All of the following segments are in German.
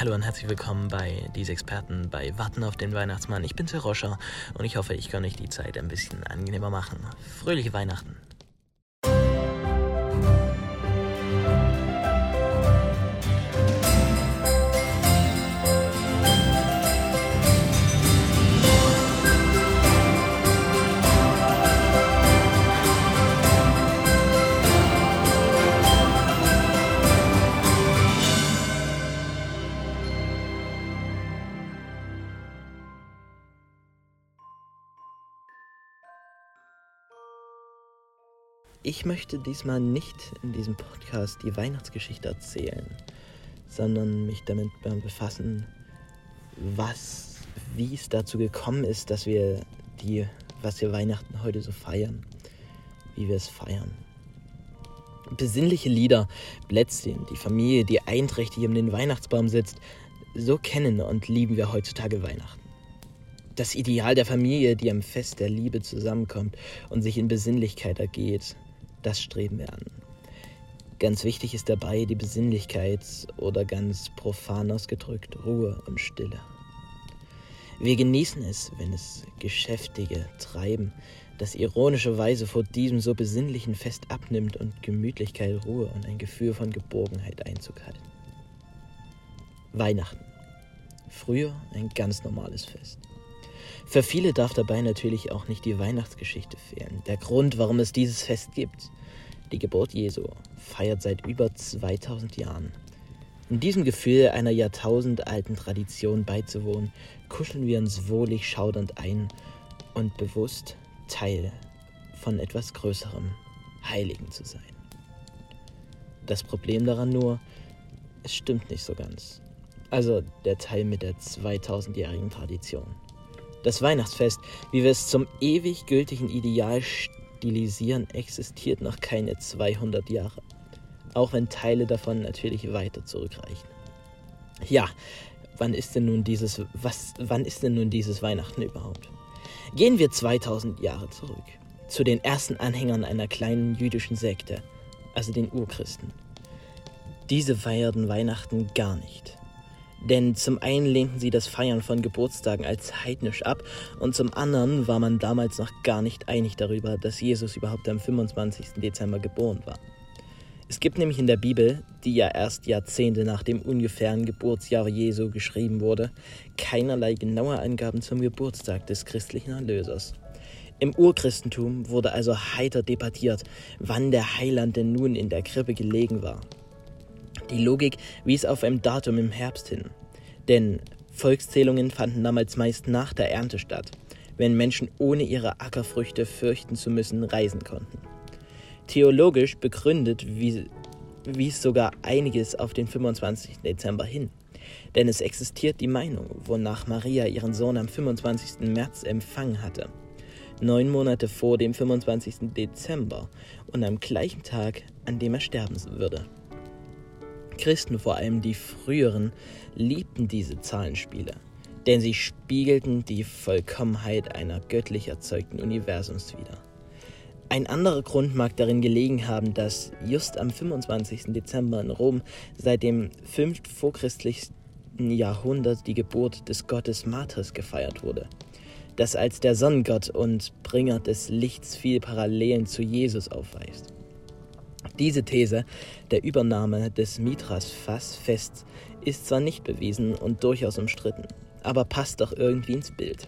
Hallo und herzlich willkommen bei Diese Experten bei Warten auf den Weihnachtsmann. Ich bin Sir Roscher und ich hoffe, ich kann euch die Zeit ein bisschen angenehmer machen. Fröhliche Weihnachten! Diesmal nicht in diesem Podcast die Weihnachtsgeschichte erzählen, sondern mich damit befassen, was, wie es dazu gekommen ist, dass wir die, was wir Weihnachten heute so feiern, wie wir es feiern. Besinnliche Lieder, Plätzchen, die Familie, die einträchtig um den Weihnachtsbaum sitzt, so kennen und lieben wir heutzutage Weihnachten. Das Ideal der Familie, die am Fest der Liebe zusammenkommt und sich in Besinnlichkeit ergeht, das streben wir an. Ganz wichtig ist dabei die Besinnlichkeit oder ganz profan ausgedrückt Ruhe und Stille. Wir genießen es, wenn es geschäftige Treiben, das ironischerweise vor diesem so besinnlichen Fest abnimmt und Gemütlichkeit, Ruhe und ein Gefühl von Geborgenheit Einzug halten. Weihnachten. Früher ein ganz normales Fest. Für viele darf dabei natürlich auch nicht die Weihnachtsgeschichte fehlen. Der Grund, warum es dieses Fest gibt. Die Geburt Jesu feiert seit über 2000 Jahren. In diesem Gefühl einer jahrtausendalten Tradition beizuwohnen, kuscheln wir uns wohlig schaudernd ein und bewusst Teil von etwas Größerem, Heiligen zu sein. Das Problem daran nur, es stimmt nicht so ganz. Also der Teil mit der 2000-jährigen Tradition. Das Weihnachtsfest, wie wir es zum ewig gültigen Ideal stilisieren, existiert noch keine 200 Jahre. Auch wenn Teile davon natürlich weiter zurückreichen. Ja, wann ist denn nun dieses, was, wann ist denn nun dieses Weihnachten überhaupt? Gehen wir 2000 Jahre zurück, zu den ersten Anhängern einer kleinen jüdischen Sekte, also den Urchristen. Diese feierten Weihnachten gar nicht. Denn zum einen lehnten sie das Feiern von Geburtstagen als heidnisch ab und zum anderen war man damals noch gar nicht einig darüber, dass Jesus überhaupt am 25. Dezember geboren war. Es gibt nämlich in der Bibel, die ja erst Jahrzehnte nach dem ungefähren Geburtsjahr Jesu geschrieben wurde, keinerlei genaue Angaben zum Geburtstag des christlichen Erlösers. Im Urchristentum wurde also heiter debattiert, wann der Heiland denn nun in der Krippe gelegen war. Die Logik wies auf ein Datum im Herbst hin. Denn Volkszählungen fanden damals meist nach der Ernte statt, wenn Menschen ohne ihre Ackerfrüchte fürchten zu müssen reisen konnten. Theologisch begründet wies sogar einiges auf den 25. Dezember hin. Denn es existiert die Meinung, wonach Maria ihren Sohn am 25. März empfangen hatte, neun Monate vor dem 25. Dezember und am gleichen Tag, an dem er sterben würde. Christen, vor allem die früheren, liebten diese Zahlenspiele, denn sie spiegelten die Vollkommenheit einer göttlich erzeugten Universums wider. Ein anderer Grund mag darin gelegen haben, dass just am 25. Dezember in Rom seit dem 5. vorchristlichen Jahrhundert die Geburt des Gottes Martyrs gefeiert wurde, das als der Sonnengott und Bringer des Lichts viel Parallelen zu Jesus aufweist. Diese These der Übernahme des Mithras-Fassfests ist zwar nicht bewiesen und durchaus umstritten, aber passt doch irgendwie ins Bild.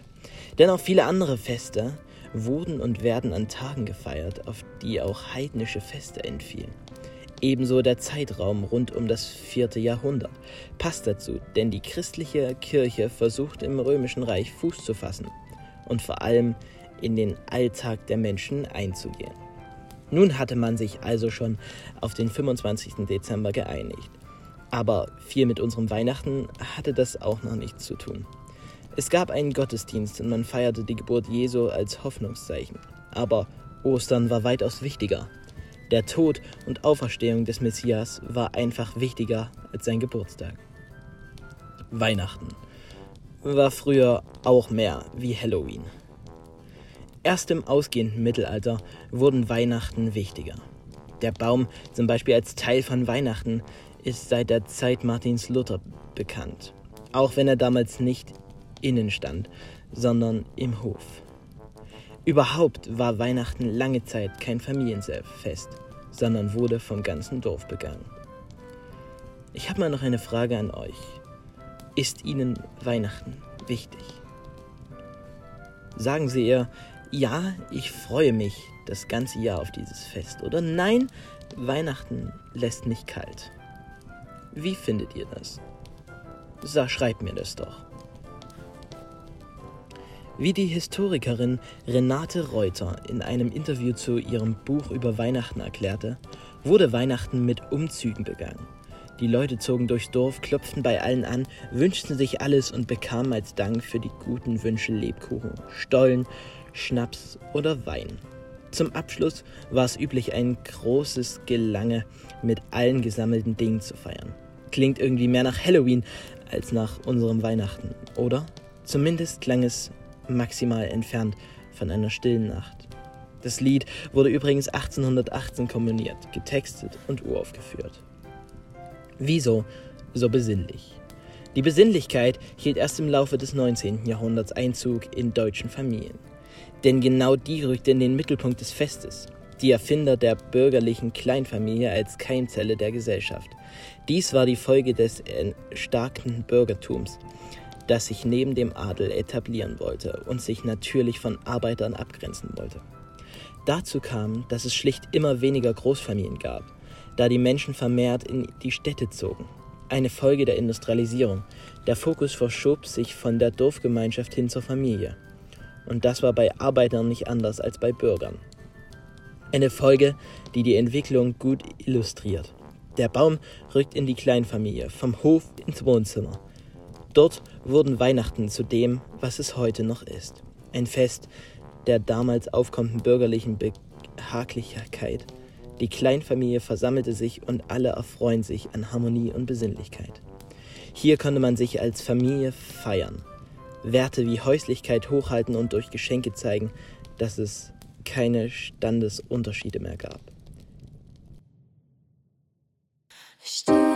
Denn auch viele andere Feste wurden und werden an Tagen gefeiert, auf die auch heidnische Feste entfielen. Ebenso der Zeitraum rund um das vierte Jahrhundert passt dazu, denn die christliche Kirche versucht im römischen Reich Fuß zu fassen und vor allem in den Alltag der Menschen einzugehen. Nun hatte man sich also schon auf den 25. Dezember geeinigt. Aber viel mit unserem Weihnachten hatte das auch noch nichts zu tun. Es gab einen Gottesdienst und man feierte die Geburt Jesu als Hoffnungszeichen. Aber Ostern war weitaus wichtiger. Der Tod und Auferstehung des Messias war einfach wichtiger als sein Geburtstag. Weihnachten war früher auch mehr wie Halloween. Erst im ausgehenden Mittelalter wurden Weihnachten wichtiger. Der Baum zum Beispiel als Teil von Weihnachten ist seit der Zeit Martins Luther bekannt, auch wenn er damals nicht innen stand, sondern im Hof. Überhaupt war Weihnachten lange Zeit kein Familienfest, sondern wurde vom ganzen Dorf begangen. Ich habe mal noch eine Frage an euch. Ist Ihnen Weihnachten wichtig? Sagen Sie ihr, ja, ich freue mich das ganze Jahr auf dieses Fest. Oder nein, Weihnachten lässt mich kalt. Wie findet ihr das? Sag, schreibt mir das doch. Wie die Historikerin Renate Reuter in einem Interview zu ihrem Buch über Weihnachten erklärte, wurde Weihnachten mit Umzügen begangen. Die Leute zogen durchs Dorf, klopften bei allen an, wünschten sich alles und bekamen als Dank für die guten Wünsche Lebkuchen, Stollen, Schnaps oder Wein. Zum Abschluss war es üblich, ein großes Gelange mit allen gesammelten Dingen zu feiern. Klingt irgendwie mehr nach Halloween als nach unserem Weihnachten, oder? Zumindest klang es maximal entfernt von einer stillen Nacht. Das Lied wurde übrigens 1818 komponiert, getextet und uraufgeführt. Wieso so besinnlich? Die Besinnlichkeit hielt erst im Laufe des 19. Jahrhunderts Einzug in deutschen Familien. Denn genau die rückte in den Mittelpunkt des Festes. Die Erfinder der bürgerlichen Kleinfamilie als Keimzelle der Gesellschaft. Dies war die Folge des erstarkten Bürgertums, das sich neben dem Adel etablieren wollte und sich natürlich von Arbeitern abgrenzen wollte. Dazu kam, dass es schlicht immer weniger Großfamilien gab, da die Menschen vermehrt in die Städte zogen. Eine Folge der Industrialisierung. Der Fokus verschob sich von der Dorfgemeinschaft hin zur Familie. Und das war bei Arbeitern nicht anders als bei Bürgern. Eine Folge, die die Entwicklung gut illustriert. Der Baum rückt in die Kleinfamilie, vom Hof ins Wohnzimmer. Dort wurden Weihnachten zu dem, was es heute noch ist. Ein Fest der damals aufkommenden bürgerlichen Behaglichkeit. Die Kleinfamilie versammelte sich und alle erfreuen sich an Harmonie und Besinnlichkeit. Hier konnte man sich als Familie feiern, Werte wie Häuslichkeit hochhalten und durch Geschenke zeigen, dass es keine Standesunterschiede mehr gab. Stille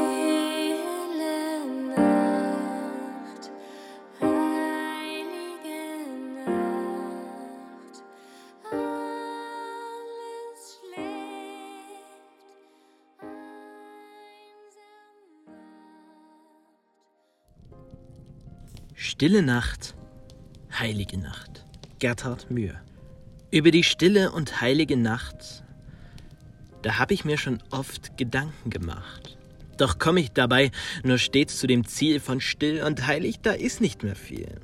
Stille Nacht, heilige Nacht. Gerhard Mühe. Über die stille und heilige Nacht, da habe ich mir schon oft Gedanken gemacht. Doch komme ich dabei nur stets zu dem Ziel von still und heilig, da ist nicht mehr viel.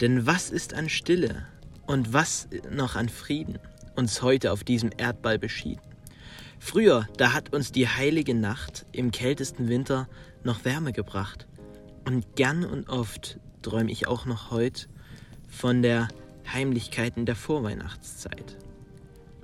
Denn was ist an Stille und was noch an Frieden uns heute auf diesem Erdball beschieden? Früher, da hat uns die heilige Nacht im kältesten Winter noch Wärme gebracht. Und gern und oft träume ich auch noch heute von der Heimlichkeiten der Vorweihnachtszeit.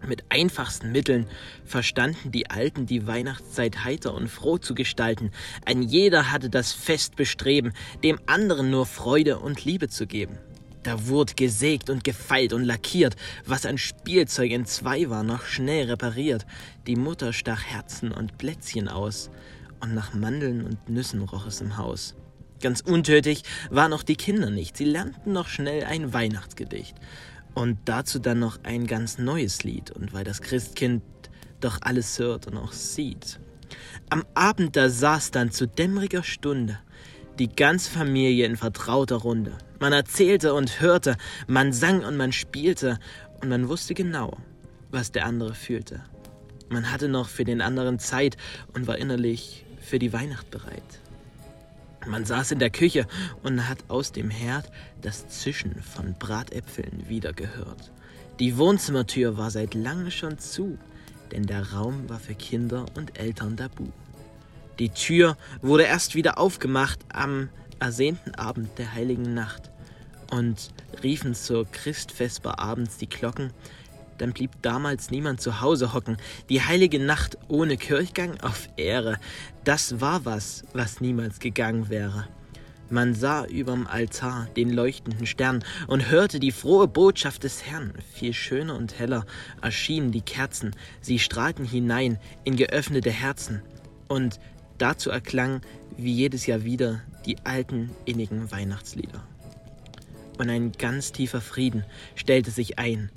Mit einfachsten Mitteln verstanden die Alten die Weihnachtszeit heiter und froh zu gestalten. Ein jeder hatte das fest Bestreben, dem anderen nur Freude und Liebe zu geben. Da wurde gesägt und gefeilt und lackiert, was an Spielzeug in zwei war, noch schnell repariert. Die Mutter stach Herzen und Plätzchen aus, und nach Mandeln und Nüssen roch es im Haus. Ganz untötig waren auch die Kinder nicht. Sie lernten noch schnell ein Weihnachtsgedicht. Und dazu dann noch ein ganz neues Lied. Und weil das Christkind doch alles hört und auch sieht. Am Abend da saß dann zu dämmeriger Stunde die ganze Familie in vertrauter Runde. Man erzählte und hörte, man sang und man spielte und man wusste genau, was der andere fühlte. Man hatte noch für den anderen Zeit und war innerlich für die Weihnacht bereit. Man saß in der Küche und hat aus dem Herd das Zischen von Bratäpfeln wieder gehört. Die Wohnzimmertür war seit langem schon zu, denn der Raum war für Kinder und Eltern tabu. Die Tür wurde erst wieder aufgemacht am ersehnten Abend der heiligen Nacht und riefen zur Christvesper abends die Glocken, dann blieb damals niemand zu Hause hocken. Die heilige Nacht ohne Kirchgang auf Ehre, das war was, was niemals gegangen wäre. Man sah überm Altar den leuchtenden Stern und hörte die frohe Botschaft des Herrn. Viel schöner und heller erschienen die Kerzen, sie strahlten hinein in geöffnete Herzen. Und Dazu erklangen wie jedes Jahr wieder die alten innigen Weihnachtslieder. Und ein ganz tiefer Frieden stellte sich ein.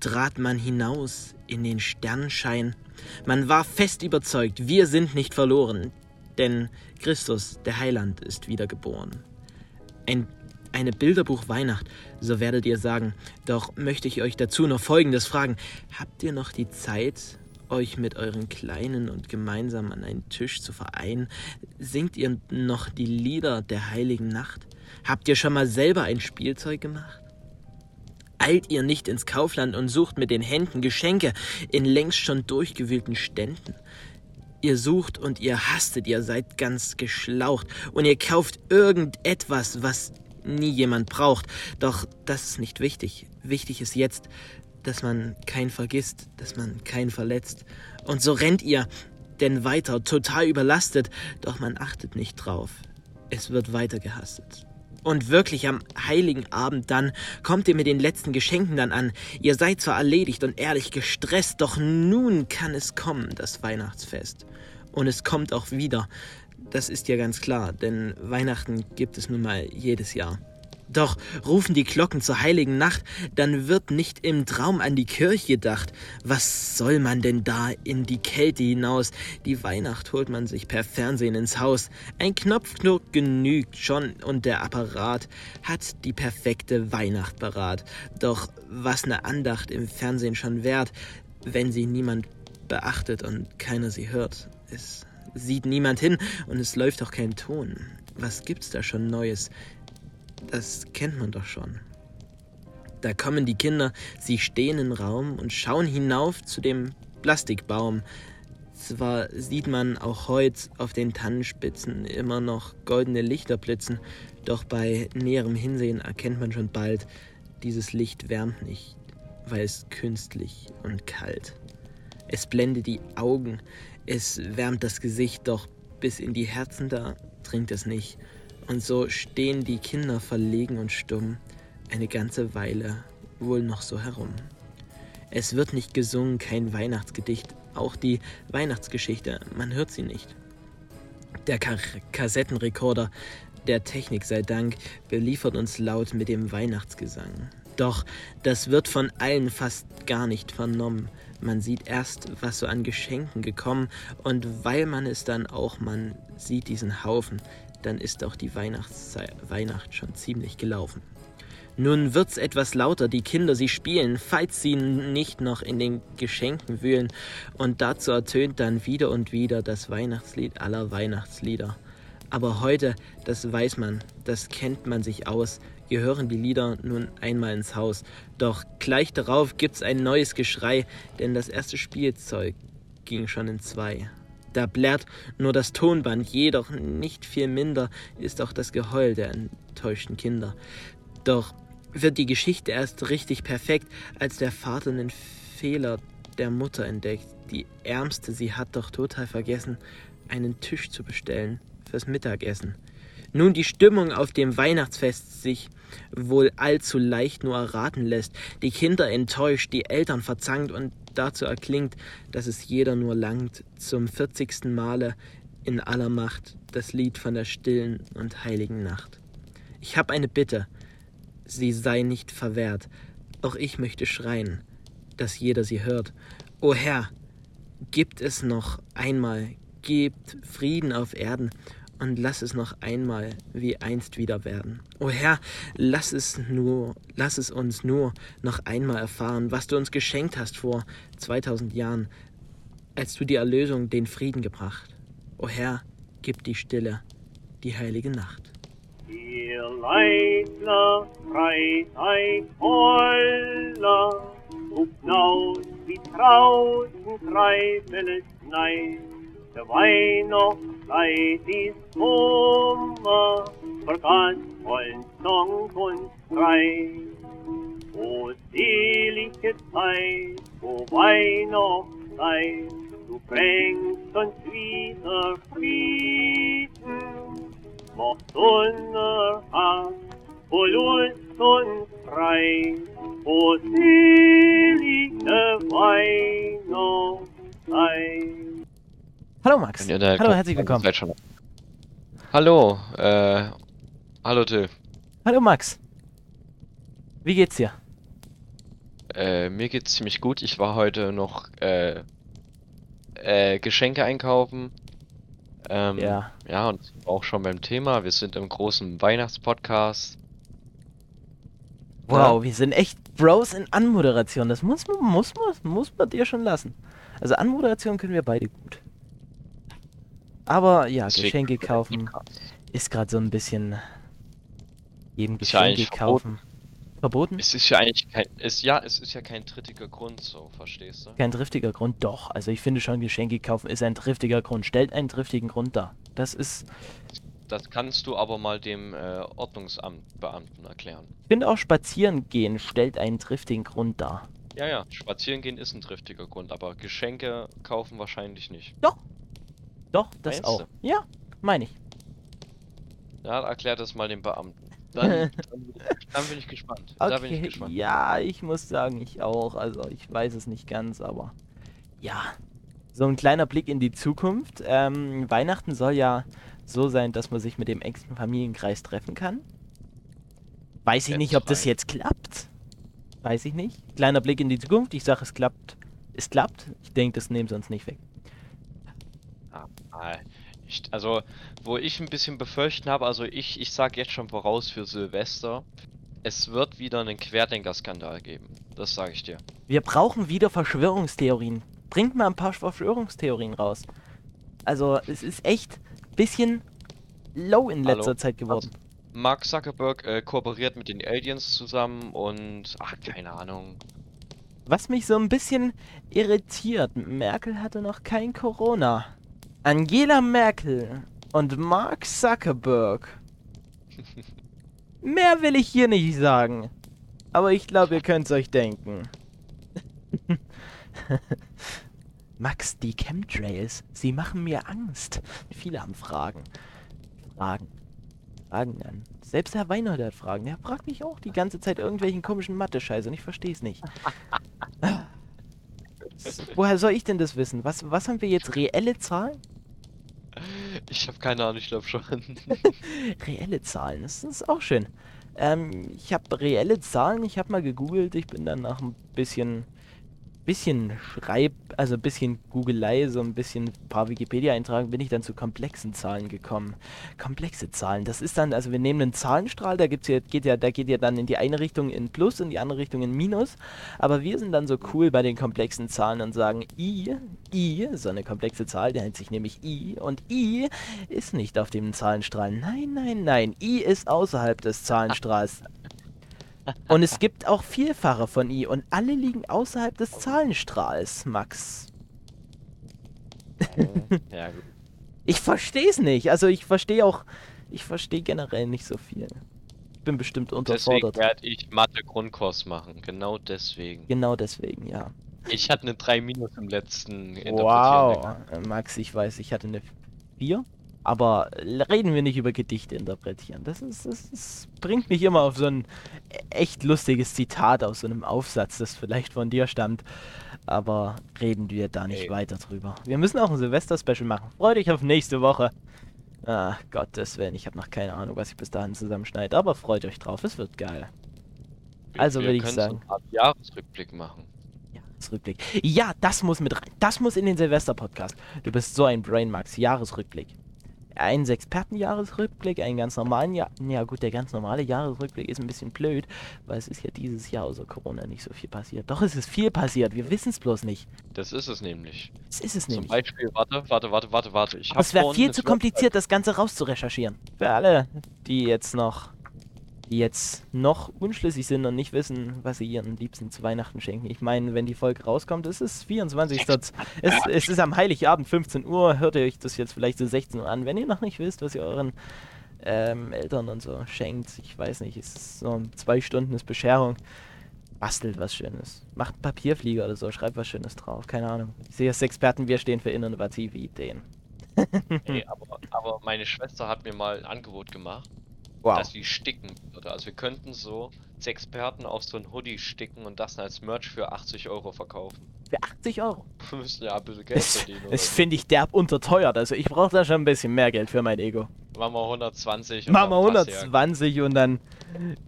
Trat man hinaus in den Sternenschein, man war fest überzeugt, wir sind nicht verloren, denn Christus, der Heiland, ist wiedergeboren. Ein, eine Bilderbuch Weihnacht, so werdet ihr sagen, doch möchte ich euch dazu noch Folgendes fragen. Habt ihr noch die Zeit, euch mit euren Kleinen und gemeinsam an einen Tisch zu vereinen? Singt ihr noch die Lieder der heiligen Nacht? Habt ihr schon mal selber ein Spielzeug gemacht? Eilt ihr nicht ins Kaufland und sucht mit den Händen Geschenke in längst schon durchgewühlten Ständen? Ihr sucht und ihr hastet, ihr seid ganz geschlaucht und ihr kauft irgendetwas, was nie jemand braucht. Doch das ist nicht wichtig. Wichtig ist jetzt, dass man keinen vergisst, dass man keinen verletzt. Und so rennt ihr denn weiter, total überlastet, doch man achtet nicht drauf. Es wird weiter gehastet. Und wirklich am heiligen Abend dann kommt ihr mit den letzten Geschenken dann an. Ihr seid zwar erledigt und ehrlich gestresst, doch nun kann es kommen, das Weihnachtsfest. Und es kommt auch wieder. Das ist ja ganz klar, denn Weihnachten gibt es nun mal jedes Jahr. Doch rufen die Glocken zur heiligen Nacht, dann wird nicht im Traum an die Kirche gedacht. Was soll man denn da in die Kälte hinaus? Die Weihnacht holt man sich per Fernsehen ins Haus. Ein Knopfknurr genügt schon und der Apparat hat die perfekte Weihnacht parat. Doch was ne Andacht im Fernsehen schon wert, wenn sie niemand beachtet und keiner sie hört. Es sieht niemand hin und es läuft auch kein Ton. Was gibt's da schon Neues? Das kennt man doch schon. Da kommen die Kinder, sie stehen im Raum und schauen hinauf zu dem Plastikbaum. Zwar sieht man auch heute auf den Tannenspitzen immer noch goldene Lichter blitzen, doch bei näherem Hinsehen erkennt man schon bald, dieses Licht wärmt nicht, weil es künstlich und kalt. Es blendet die Augen, es wärmt das Gesicht, doch bis in die Herzen da dringt es nicht. Und so stehen die Kinder verlegen und stumm eine ganze Weile wohl noch so herum. Es wird nicht gesungen, kein Weihnachtsgedicht, auch die Weihnachtsgeschichte, man hört sie nicht. Der Ka Kassettenrekorder der Technik sei Dank beliefert uns laut mit dem Weihnachtsgesang. Doch das wird von allen fast gar nicht vernommen. Man sieht erst, was so an Geschenken gekommen, und weil man es dann auch, man sieht diesen Haufen, dann ist auch die Weihnacht schon ziemlich gelaufen. Nun wird's etwas lauter, die Kinder sie spielen, falls sie nicht noch in den Geschenken wühlen, und dazu ertönt dann wieder und wieder das Weihnachtslied aller Weihnachtslieder. Aber heute, das weiß man, das kennt man sich aus, gehören die Lieder nun einmal ins Haus. Doch gleich darauf gibt's ein neues Geschrei, denn das erste Spielzeug ging schon in zwei. Da blärt nur das Tonband, jedoch nicht viel minder ist auch das Geheul der enttäuschten Kinder. Doch wird die Geschichte erst richtig perfekt, als der Vater den Fehler der Mutter entdeckt. Die Ärmste, sie hat doch total vergessen, einen Tisch zu bestellen fürs Mittagessen. Nun die Stimmung auf dem Weihnachtsfest sich wohl allzu leicht nur erraten lässt, die Kinder enttäuscht, die Eltern verzankt und dazu erklingt, dass es jeder nur langt, zum vierzigsten Male in aller Macht das Lied von der stillen und heiligen Nacht. Ich hab eine Bitte, sie sei nicht verwehrt, auch ich möchte schreien, dass jeder sie hört. O Herr, gibt es noch einmal, gebt Frieden auf Erden und lass es noch einmal wie einst wieder werden. O Herr, lass es nur, lass es uns nur noch einmal erfahren, was du uns geschenkt hast vor 2000 Jahren, als du die Erlösung, den Frieden gebracht. O Herr, gib die Stille, die heilige Nacht. Ihr Leitler, Freitag voller, ruft laut wie draußen treibendes Neid. Der Weihnachtszeit ist Kummer, vergaß voll Song und Schrei. O selige Zeit, o Weihnachtszeit, du bringst uns wieder Frieden, macht unerhaft, o Lust und frei, o selige Weihnachtszeit. Hallo Max. Hallo, herzlich willkommen. Hallo, äh, hallo Till. Hallo Max. Wie geht's dir? Äh, mir geht's ziemlich gut. Ich war heute noch, äh, äh, Geschenke einkaufen. Ähm, Ja. Ja, und auch schon beim Thema. Wir sind im großen Weihnachtspodcast. Wow, wir sind echt Bros in Anmoderation. Das muss man, muss man, muss man dir schon lassen. Also Anmoderation können wir beide gut. Aber ja, Deswegen Geschenke kaufen ist gerade so ein bisschen jedem Ist ja Geschenke eigentlich kaufen. Verboten? Es ist ja eigentlich kein, es, ja, es ist ja kein trittiger Grund, so, verstehst du? Kein triftiger Grund, doch. Also ich finde schon, Geschenke kaufen ist ein triftiger Grund. Stellt einen triftigen Grund dar. Das ist, Das kannst du aber mal dem, äh, Ordnungsamtbeamten erklären. ich finde auch spazieren gehen stellt einen triftigen Grund dar. Ja, ja, spazieren gehen ist ein triftiger Grund, aber Geschenke kaufen wahrscheinlich nicht. Doch, das Meinst auch. du? Ja, meine ich. Ja, erklär das mal dem Beamten. Dann, dann, dann bin ich gespannt. Da bin ich Okay, gespannt. ja, ich muss sagen, ich auch. Also ich weiß es nicht ganz, aber ja. So ein kleiner Blick in die Zukunft. Ähm, Weihnachten soll ja so sein, dass man sich mit dem engsten Familienkreis treffen kann. Weiß ich nicht, ob das jetzt klappt. Weiß ich nicht. Kleiner Blick in die Zukunft. Ich sage, es klappt. Es klappt. Ich denke, das nehmen sie uns nicht weg. Ah, ich, also, wo ich ein bisschen befürchten habe, also ich, ich sag jetzt schon voraus für Silvester, es wird wieder einen Querdenker-Skandal geben. Das sage ich dir. Wir brauchen wieder Verschwörungstheorien. Bringt mal ein paar Verschwörungstheorien raus. Also, es ist echt ein bisschen low in Hallo? letzter Zeit geworden. Mark Zuckerberg äh, kooperiert mit den Aliens zusammen und, ach, keine Ahnung. Was mich so ein bisschen irritiert, Merkel hatte noch kein Corona. Angela Merkel und Mark Zuckerberg. Mehr will ich hier nicht sagen. Aber ich glaube, ihr könnt es euch denken. Max, die Chemtrails, sie machen mir Angst. Viele haben Fragen. Fragen. Fragen an. Selbst Herr Weinhold hat Fragen. Er fragt mich auch die ganze Zeit irgendwelchen komischen Mathe-Scheiß und ich verstehe es nicht. Woher soll ich denn das wissen? Was, was haben wir jetzt? Reelle Zahlen? Ich habe keine Ahnung, ich glaube schon. Reelle Zahlen, das ist auch schön. Ähm, ich habe reelle Zahlen, ich habe mal gegoogelt, ich bin dann nach ein bisschen, bisschen Schreib, also ein bisschen Googelei, so ein bisschen ein paar Wikipedia-Eintragen, bin ich dann zu komplexen Zahlen gekommen. Komplexe Zahlen, das ist dann, also wir nehmen einen Zahlenstrahl, da gibt's ja, geht ja, da geht ja dann in die eine Richtung in Plus, in die andere Richtung in Minus, aber wir sind dann so cool bei den komplexen Zahlen und sagen, i, i, so eine komplexe Zahl, der nennt sich nämlich i, und i ist nicht auf dem Zahlenstrahl. Nein, nein, nein, i ist außerhalb des Zahlenstrahls. Und es gibt auch Vielfache von i und alle liegen außerhalb des Zahlenstrahls, Max. ja, gut. Ich verstehe es nicht. Also ich verstehe auch, ich verstehe generell nicht so viel. Ich bin bestimmt Deswegen unterfordert. werde ich Mathe-Grundkurs machen. Genau deswegen. Genau deswegen, ja. Ich hatte eine 3 Minus im letzten Wow. Äh, Max, ich weiß, ich hatte eine 4. Aber reden wir nicht über Gedichte interpretieren. Das, ist, das, das bringt mich immer auf so ein echt lustiges Zitat aus so einem Aufsatz, das vielleicht von dir stammt. Aber reden wir da nicht Ey. weiter drüber. Wir müssen auch ein Silvester-Special machen. Freut euch auf nächste Woche. Ah, Gottes Willen, ich habe noch keine Ahnung, was ich bis dahin zusammenschneide. Aber freut euch drauf, es wird geil. Wir- Also würde ich sagen- So eine Art Jahresrückblick machen. Jahresrückblick. Ja, das muss mit rein. Das muss in den Silvester-Podcast. Du bist so ein Brain Max. Jahresrückblick. Ein Experten-Jahresrückblick, einen ganz normalen Jahr. Ja, gut, der ganz normale Jahresrückblick ist ein bisschen blöd, weil es ist ja dieses Jahr außer Corona nicht so viel passiert. Doch, es ist viel passiert. Wir wissen es bloß nicht. Das ist es nämlich. Es ist es Zum nämlich. Beispiel, warte, warte, warte, warte, warte. Ich Aber hab es wäre viel zu kompliziert, das Ganze rauszurecherchieren. Für alle, die jetzt noch, die jetzt noch unschlüssig sind und nicht wissen, was sie ihren Liebsten zu Weihnachten schenken. Ich meine, wenn die Folge rauskommt, es ist 24. es, es ist am Heiligabend 15 Uhr. Hört ihr euch das jetzt vielleicht so 16 Uhr an. Wenn ihr noch nicht wisst, was ihr euren ähm, Eltern und so schenkt, ich weiß nicht, es ist so zwei Stunden ist Bescherung. Bastelt was Schönes. Macht Papierflieger oder so, schreibt was Schönes drauf. Keine Ahnung. Ich sehe als Experten, wir stehen für innovative Ideen. Ey, aber, aber meine Schwester hat mir mal ein Angebot gemacht, Wow. dass sie sticken würde. Also wir könnten so als Experten auf so ein Hoodie sticken und das dann als Merch für 80 Euro verkaufen. Für 80 Euro. Wir müssen ja ein bisschen Geld Das, verdienen. das finde ich derb unterteuert. Also ich brauche da schon ein bisschen mehr Geld für mein Ego. Machen wir 120 und Machen wir dann passt ja. 120 und dann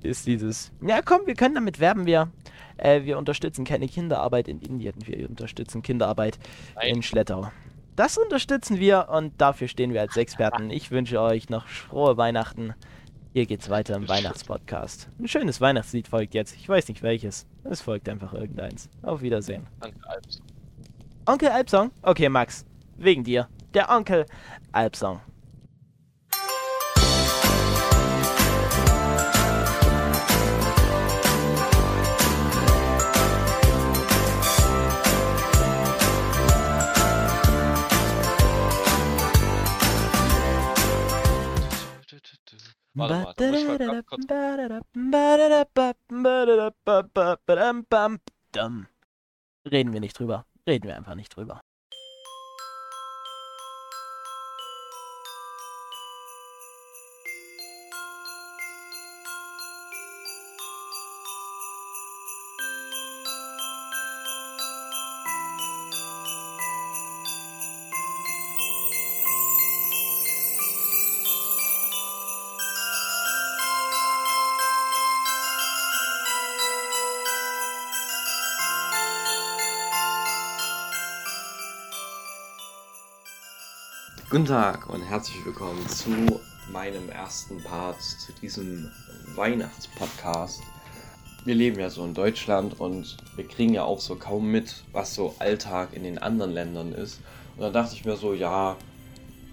ist dieses. Ja, komm, wir können damit werben wir. Äh, wir unterstützen keine Kinderarbeit in Indien. Wir unterstützen Kinderarbeit Nein. in Schlettau. Das unterstützen wir und dafür stehen wir als Experten. Ich wünsche euch noch frohe Weihnachten. Hier geht's weiter im Weihnachtspodcast. Ein schönes Weihnachtslied folgt jetzt. Ich weiß nicht welches. Es folgt einfach irgendeins. Auf Wiedersehen. Danke, Alps. Onkel Alpsong? Okay, Max. Wegen dir. Der Onkel Alpsong. Warte mal, da muss ich mal kurz. Reden wir nicht drüber. Reden wir einfach nicht drüber. Guten Tag und herzlich willkommen zu meinem ersten Part zu diesem Weihnachtspodcast. Wir leben ja so in Deutschland und wir kriegen ja auch so kaum mit, was so Alltag in den anderen Ländern ist. Und dann dachte ich mir so, ja,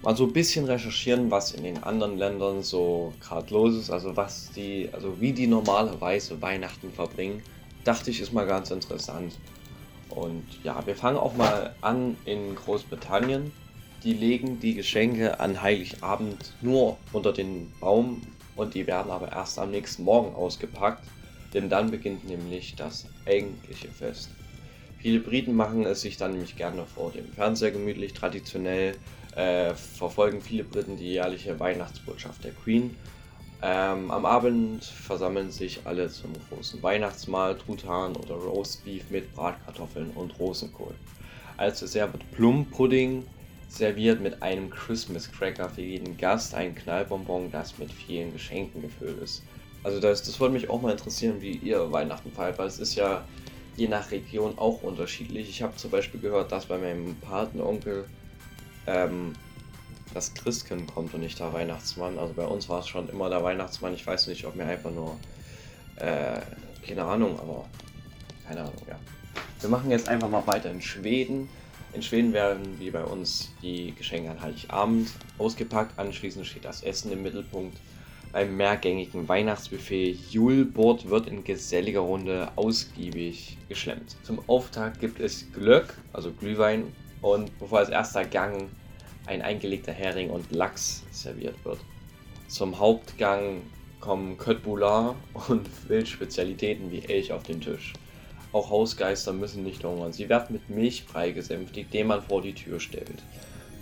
mal so ein bisschen recherchieren, was in den anderen Ländern so gerade los ist, also was die, also wie die normalerweise Weihnachten verbringen, dachte ich, ist mal ganz interessant. Und ja, wir fangen auch mal an in Großbritannien. Die legen die Geschenke an Heiligabend nur unter den Baum und die werden aber erst am nächsten Morgen ausgepackt, denn dann beginnt nämlich das eigentliche Fest. Viele Briten machen es sich dann nämlich gerne vor dem Fernseher gemütlich. Traditionell äh, verfolgen viele Briten die jährliche Weihnachtsbotschaft der Queen. Ähm, am Abend versammeln sich alle zum großen Weihnachtsmahl, Truthahn oder Roastbeef mit Bratkartoffeln und Rosenkohl. Als Dessert wird Plumpudding serviert mit einem Christmas Cracker für jeden Gast, ein Knallbonbon, das mit vielen Geschenken gefüllt ist. Also das, das würde mich auch mal interessieren, wie ihr Weihnachten feiert, weil es ist ja je nach Region auch unterschiedlich. Ich habe zum Beispiel gehört, dass bei meinem Patenonkel ähm, das Christkind kommt und nicht der Weihnachtsmann. Also bei uns war es schon immer der Weihnachtsmann. Ich weiß nicht, ob mir einfach nur, äh, keine Ahnung, aber keine Ahnung, ja. Wir machen jetzt einfach mal weiter in Schweden. In Schweden werden wie bei uns die Geschenke an Heiligabend ausgepackt. Anschließend steht das Essen im Mittelpunkt. Beim mehrgängigen Weihnachtsbuffet Julbord wird in geselliger Runde ausgiebig geschlemmt. Zum Auftakt gibt es Glöck, also Glühwein, und bevor als erster Gang ein eingelegter Hering und Lachs serviert wird. Zum Hauptgang kommen Köttbullar und Wildspezialitäten wie Elch auf den Tisch. Auch Hausgeister müssen nicht hungern. Sie werden mit Milchbrei gesänftigt, den man vor die Tür stellt.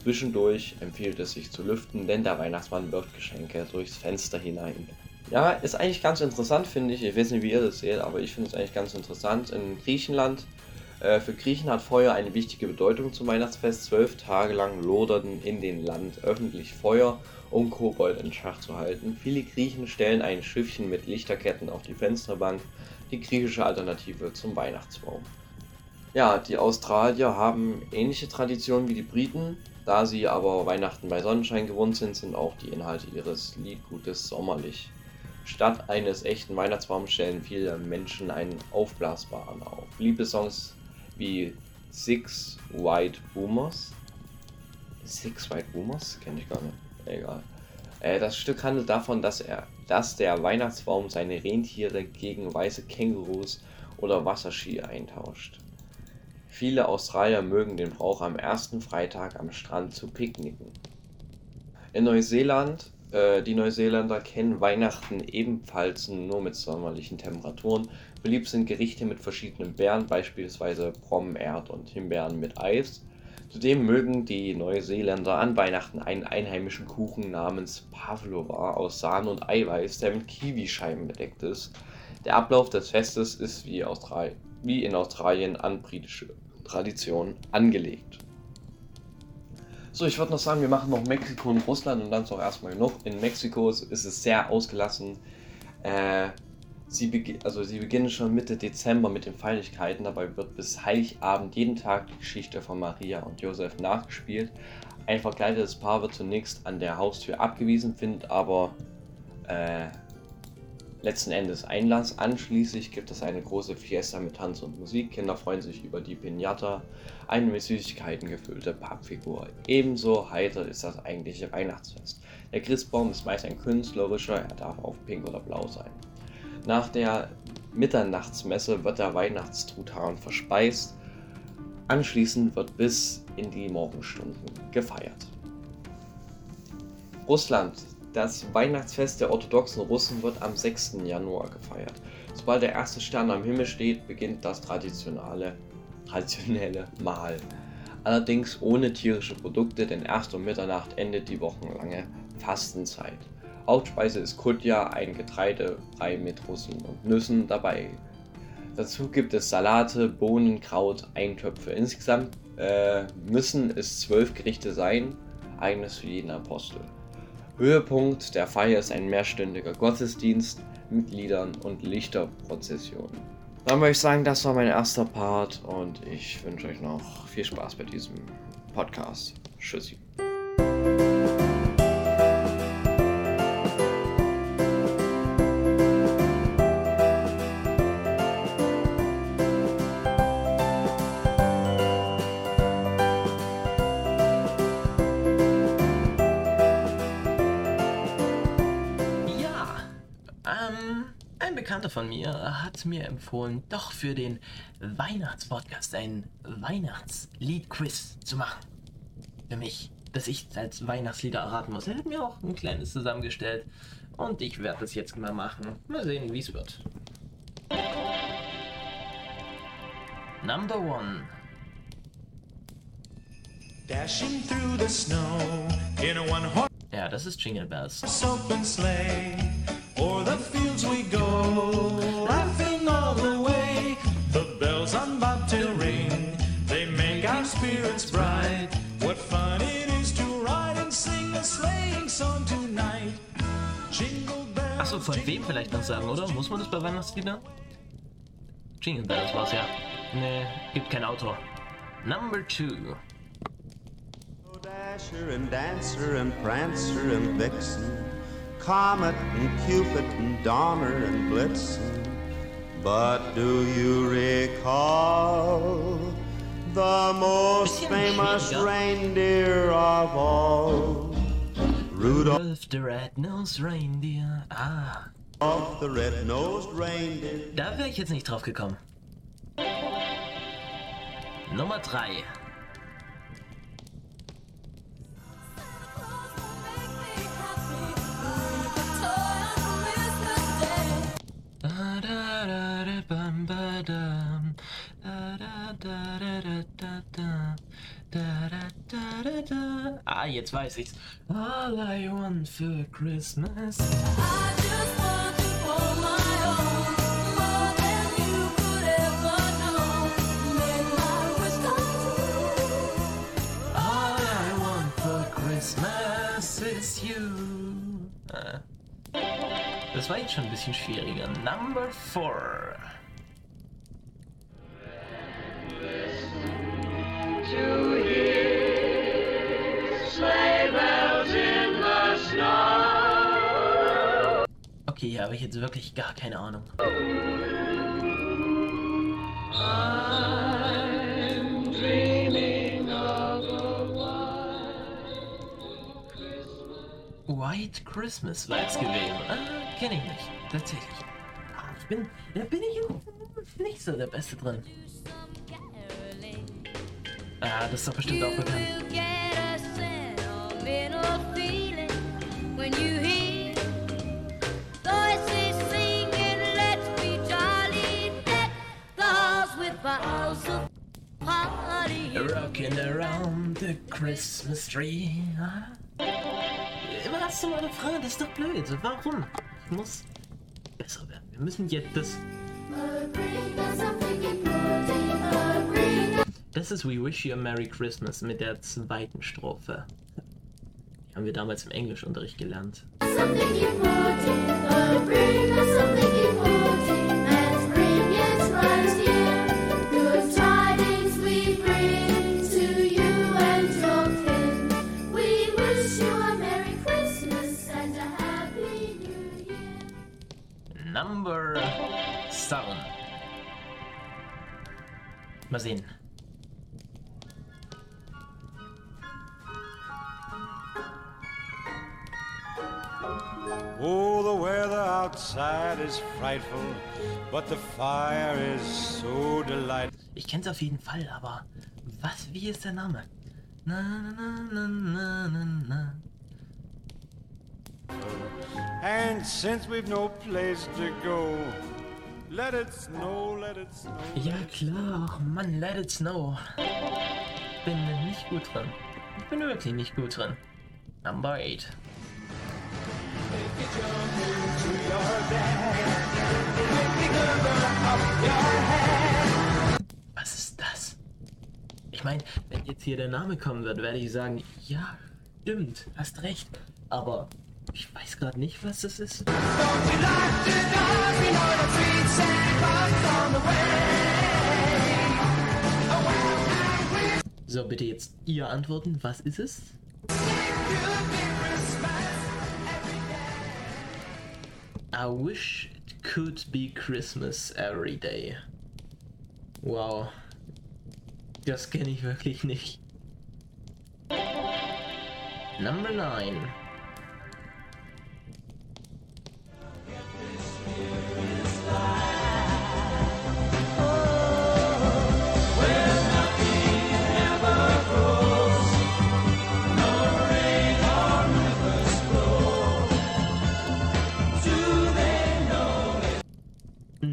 Zwischendurch empfiehlt es sich zu lüften, denn der Weihnachtsmann wirft Geschenke durchs Fenster hinein. Ja, ist eigentlich ganz interessant, finde ich. Ich weiß nicht, wie ihr das seht, aber ich finde es eigentlich ganz interessant. In Griechenland, äh, für Griechen hat Feuer eine wichtige Bedeutung zum Weihnachtsfest. Zwölf Tage lang loderten in den Land öffentlich Feuer, um Kobold in Schach zu halten. Viele Griechen stellen ein Schiffchen mit Lichterketten auf die Fensterbank, die griechische Alternative zum Weihnachtsbaum. Ja, die Australier haben ähnliche Traditionen wie die Briten. Da sie aber Weihnachten bei Sonnenschein gewohnt sind, sind auch die Inhalte ihres Liedgutes sommerlich. Statt eines echten Weihnachtsbaums stellen viele Menschen einen aufblasbaren auf. Liebessongs wie Six White Boomers. Six White Boomers? Kenne ich gar nicht. Egal. Äh, das Stück handelt davon, dass, er, dass der Weihnachtsbaum seine Rentiere gegen weiße Kängurus oder Wasserski eintauscht. Viele Australier mögen den Brauch am ersten Freitag am Strand zu picknicken. In Neuseeland, äh, die Neuseeländer kennen Weihnachten ebenfalls nur mit sommerlichen Temperaturen. Beliebt sind Gerichte mit verschiedenen Beeren, beispielsweise Brommen, Erd und Himbeeren mit Eis. Zudem mögen die Neuseeländer an Weihnachten einen einheimischen Kuchen namens Pavlova aus Sahne und Eiweiß, der mit Kiwischeiben bedeckt ist. Der Ablauf des Festes ist wie, Austral wie in Australien an britische Tradition angelegt. So, ich würde noch sagen, wir machen noch Mexiko und Russland und dann ist auch erstmal genug. In Mexiko ist es sehr ausgelassen. Äh, sie, also sie beginnen schon Mitte Dezember mit den Feierlichkeiten. Dabei wird bis Heiligabend jeden Tag die Geschichte von Maria und Josef nachgespielt. Ein verkleidetes Paar wird zunächst an der Haustür abgewiesen, findet aber äh, letzten Endes Einlass. Anschließend gibt es eine große Fiesta mit Tanz und Musik. Kinder freuen sich über die Pinata, eine mit Süßigkeiten gefüllte Pappfigur. Ebenso heiter ist das eigentliche Weihnachtsfest. Der Christbaum ist meist ein künstlerischer, er darf auf pink oder blau sein. Nach der Mitternachtsmesse wird der Weihnachtstruthahn verspeist. Anschließend wird bis in die Morgenstunden gefeiert. Russland das Weihnachtsfest der orthodoxen Russen wird am 6. Januar gefeiert. Sobald der erste Stern am Himmel steht, beginnt das traditionelle, traditionelle Mahl. Allerdings ohne tierische Produkte, denn erst um Mitternacht endet die wochenlange Fastenzeit. Hauptspeise ist Kutja, ein Getreidebrei mit Rosinen und Nüssen dabei. Dazu gibt es Salate, Bohnen, Kraut, Eintöpfe. Insgesamt äh, müssen es zwölf Gerichte sein, eines für jeden Apostel. Höhepunkt der Feier ist ein mehrstündiger Gottesdienst mit Liedern und Lichterprozessionen. Dann würde ich sagen, das war mein erster Part und ich wünsche euch noch viel Spaß bei diesem Podcast. Tschüssi. Hat mir empfohlen, doch für den Weihnachtspodcast ein Weihnachtslied-Quiz zu machen. Für mich, dass ich als Weihnachtslieder erraten muss. Er hat mir auch ein kleines zusammengestellt und ich werde das jetzt mal machen. Mal sehen, wie es wird. Number one. Dashing through the snow in a one horse. Ja, das ist Jingle Bells. Open sleigh. O'er the fields we go, spirits bright. What fun it is to ride and sing a sleighing song tonight. Jingle bells. Achso, von wem vielleicht noch sagen, oder? Muss man das bei Weihnachtsliedern? Jingle Bells war's ja. Nee, gibt kein Autor. Number two. Dasher and Dancer and Prancer and Vixen. Comet and Cupid and Donner and Blitzen. But do you recall the most famous reindeer of all? Rudolph the Red-Nosed Reindeer. Ah. Of the red-nosed reindeer. Da wäre ich jetzt nicht drauf gekommen. Nummer 3. Ah, jetzt weiß ich's. All I want for Christmas. Christmas is you. Ah. Das war jetzt schon ein bisschen schwieriger. Number 4. Okay, hier habe ich jetzt wirklich gar keine Ahnung. White Christmas war es gewesen. Ah, kenne ich nicht. Tatsächlich. Ah, ich bin, da bin ich nicht so der Beste drin. Ah, das ist doch bestimmt auch bekannt. Rocking around the Christmas tree. Immer hast du mal eine Frage, das ist doch blöd. Warum? Ich muss besser werden. Wir müssen jetzt das. Das ist We Wish You a Merry Christmas mit der zweiten Strophe. Die haben wir damals im Englischunterricht gelernt. Something important, oh, bring us something Mal sehen. Oh, the weather outside is frightful, but the fire is so delightful. Ich kenn's auf jeden Fall, aber was, wie ist der Name? Na, na, na, na, na, na. And since we've no place to go, let it snow, let it snow. Ja klar, ach Mann, let it snow. Bin nicht gut drin. Ich bin wirklich nicht gut drin. Number 8. Was ist das? Ich meine, wenn jetzt hier der Name kommen wird, werde ich sagen, ja, stimmt, hast recht. Aber ich weiß gerade nicht, was das ist. So, bitte jetzt ihr antworten. Was ist es? I wish it could be Christmas every day. Wow. Das kenne ich wirklich nicht. Number 9.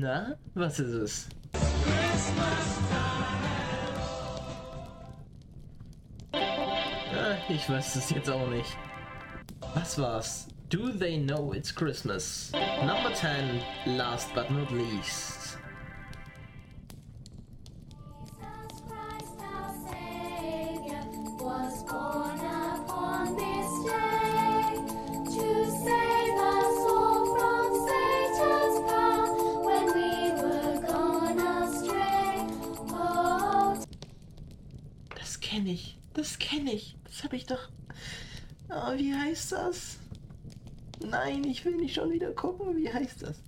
Na, was ist es? Ah, ich weiß es jetzt auch nicht. Was war's? Do they know it's Christmas? Number 10, last but not least. Nein, ich will nicht schon wieder gucken. Wie heißt das?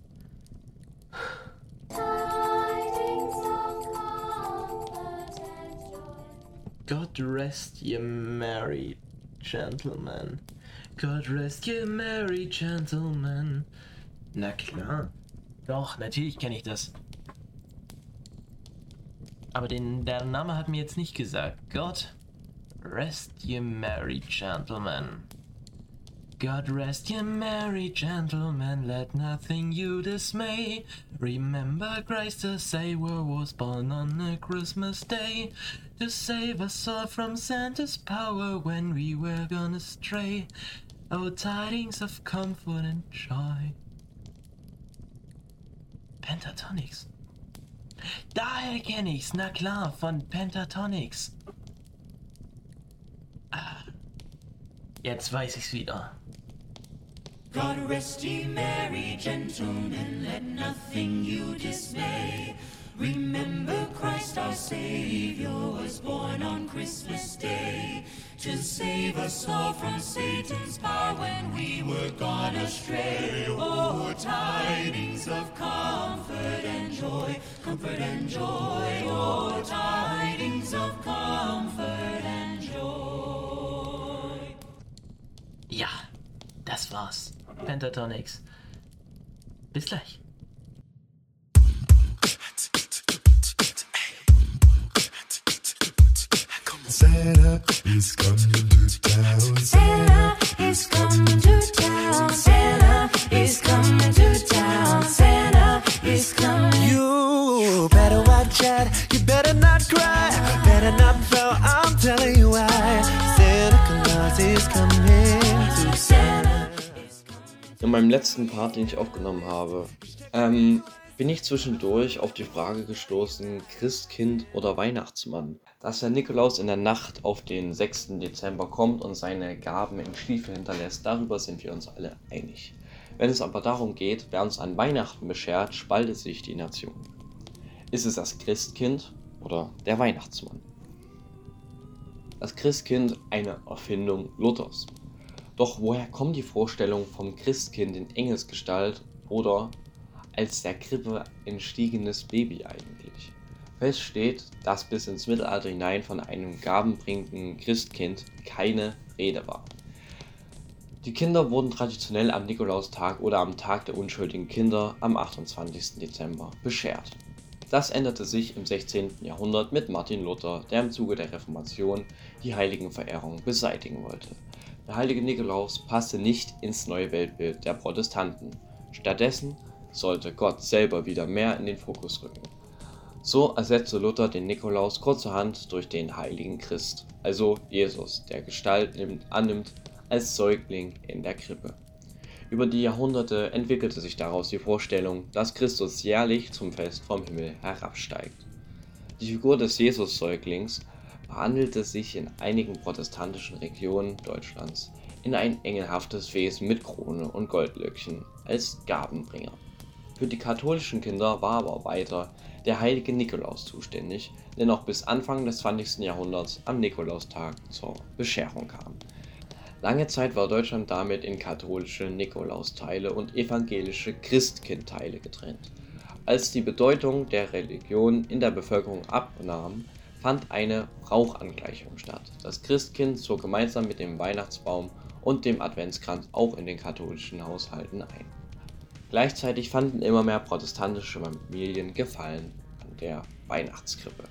God rest ye merry gentlemen. God rest ye merry gentlemen. Na klar. Doch, natürlich kenne ich das. Aber den, der Name hat mir jetzt nicht gesagt. God rest ye merry gentlemen. God rest ye merry gentlemen, let nothing you dismay. Remember Christ the Savior was born on a Christmas day to save us all from Santa's power when we were gone astray. Oh, tidings of comfort and joy. Pentatonics. Daher kenne ich's, na klar, von Pentatonics. Ah, jetzt weiß ich's wieder. God rest ye merry gentlemen, let nothing you dismay. Remember Christ our Savior was born on Christmas Day to save us all from Satan's power when we were gone astray. Oh, tidings of comfort and joy, comfort and joy. Oh, tidings of comfort and joy. Ja, das war's. Pentatonics. Bis gleich. Santa is coming to town. Santa is coming to town. Santa is coming to town. Santa is coming. You better watch out. You better not cry. Better not fail. I'm telling you why. In meinem letzten Part, den ich aufgenommen habe, ähm, bin ich zwischendurch auf die Frage gestoßen, Christkind oder Weihnachtsmann. Dass der Nikolaus in der Nacht auf den 6. Dezember kommt und seine Gaben im Stiefel hinterlässt, darüber sind wir uns alle einig. Wenn es aber darum geht, wer uns an Weihnachten beschert, spaltet sich die Nation. Ist es das Christkind oder der Weihnachtsmann? Das Christkind eine Erfindung Luthers. Doch woher kommt die Vorstellung vom Christkind in Engelsgestalt oder als der Krippe entstiegenes Baby eigentlich? Fest steht, dass bis ins Mittelalter hinein von einem gabenbringenden Christkind keine Rede war. Die Kinder wurden traditionell am Nikolaustag oder am Tag der unschuldigen Kinder am 28. Dezember beschert. Das änderte sich im 16. Jahrhundert mit Martin Luther, der im Zuge der Reformation die Heiligenverehrung beseitigen wollte. Der heilige Nikolaus passte nicht ins neue Weltbild der Protestanten. Stattdessen sollte Gott selber wieder mehr in den Fokus rücken. So ersetzte Luther den Nikolaus kurzerhand durch den heiligen Christ, also Jesus, der Gestalt nimmt, annimmt als Säugling in der Krippe. Über die Jahrhunderte entwickelte sich daraus die Vorstellung, dass Christus jährlich zum Fest vom Himmel herabsteigt. Die Figur des Jesus-Säuglings behandelte sich in einigen protestantischen Regionen Deutschlands in ein engelhaftes Wesen mit Krone und Goldlöckchen als Gabenbringer. Für die katholischen Kinder war aber weiter der heilige Nikolaus zuständig, der noch bis Anfang des 20. Jahrhunderts am Nikolaustag zur Bescherung kam. Lange Zeit war Deutschland damit in katholische Nikolausteile und evangelische Christkindteile getrennt. Als die Bedeutung der Religion in der Bevölkerung abnahm, fand eine Rauchangleichung statt. Das Christkind zog gemeinsam mit dem Weihnachtsbaum und dem Adventskranz auch in den katholischen Haushalten ein. Gleichzeitig fanden immer mehr protestantische Familien Gefallen an der Weihnachtskrippe.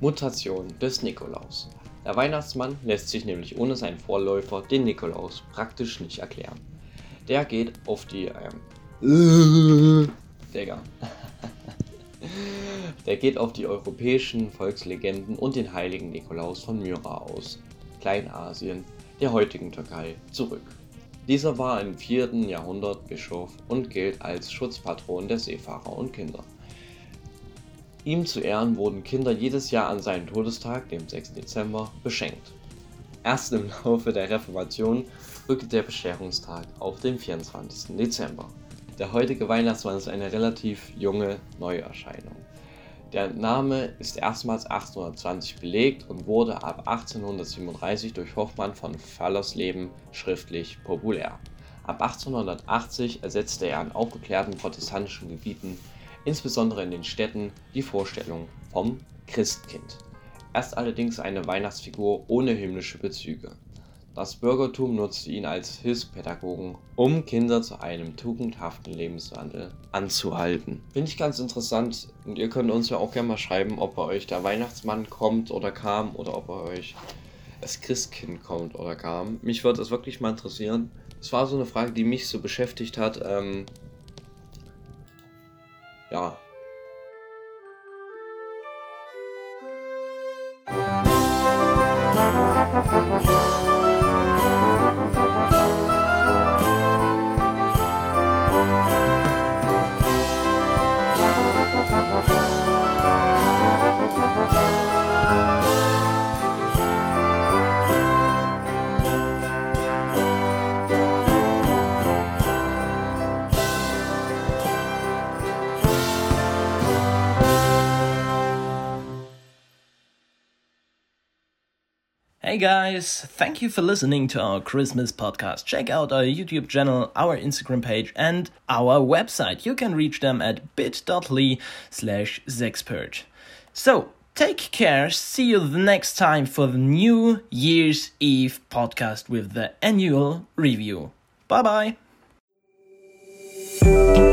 Mutation des Nikolaus. Der Weihnachtsmann lässt sich nämlich ohne seinen Vorläufer, den Nikolaus, praktisch nicht erklären. Der geht auf die. Ähm, Digga. Der geht auf die europäischen Volkslegenden und den heiligen Nikolaus von Myra aus, Kleinasien, der heutigen Türkei, zurück. Dieser war im 4. Jahrhundert Bischof und gilt als Schutzpatron der Seefahrer und Kinder. Ihm zu Ehren wurden Kinder jedes Jahr an seinem Todestag, dem 6. Dezember, beschenkt. Erst im Laufe der Reformation rückte der Bescherungstag auf den 24. Dezember. Der heutige Weihnachtsmann ist eine relativ junge Neuerscheinung. Der Name ist erstmals 1820 belegt und wurde ab 1837 durch Hoffmann von Fallersleben schriftlich populär. Ab 1880 ersetzte er an aufgeklärten protestantischen Gebieten, insbesondere in den Städten, die Vorstellung vom Christkind. Er ist allerdings eine Weihnachtsfigur ohne himmlische Bezüge. Das Bürgertum nutzte ihn als Hilfspädagogen, um Kinder zu einem tugendhaften Lebenswandel anzuhalten. Finde ich ganz interessant und ihr könnt uns ja auch gerne mal schreiben, ob bei euch der Weihnachtsmann kommt oder kam oder ob bei euch das Christkind kommt oder kam. Mich würde das wirklich mal interessieren. Es war so eine Frage, die mich so beschäftigt hat. Ähm, ja, Hey guys, thank you for listening to our Christmas podcast. Check out our YouTube channel, our Instagram page, and our website. You can reach them at bit.ly slash Zexpert. So, take care. See you the next time for the New Year's Eve podcast with the annual review. Bye bye.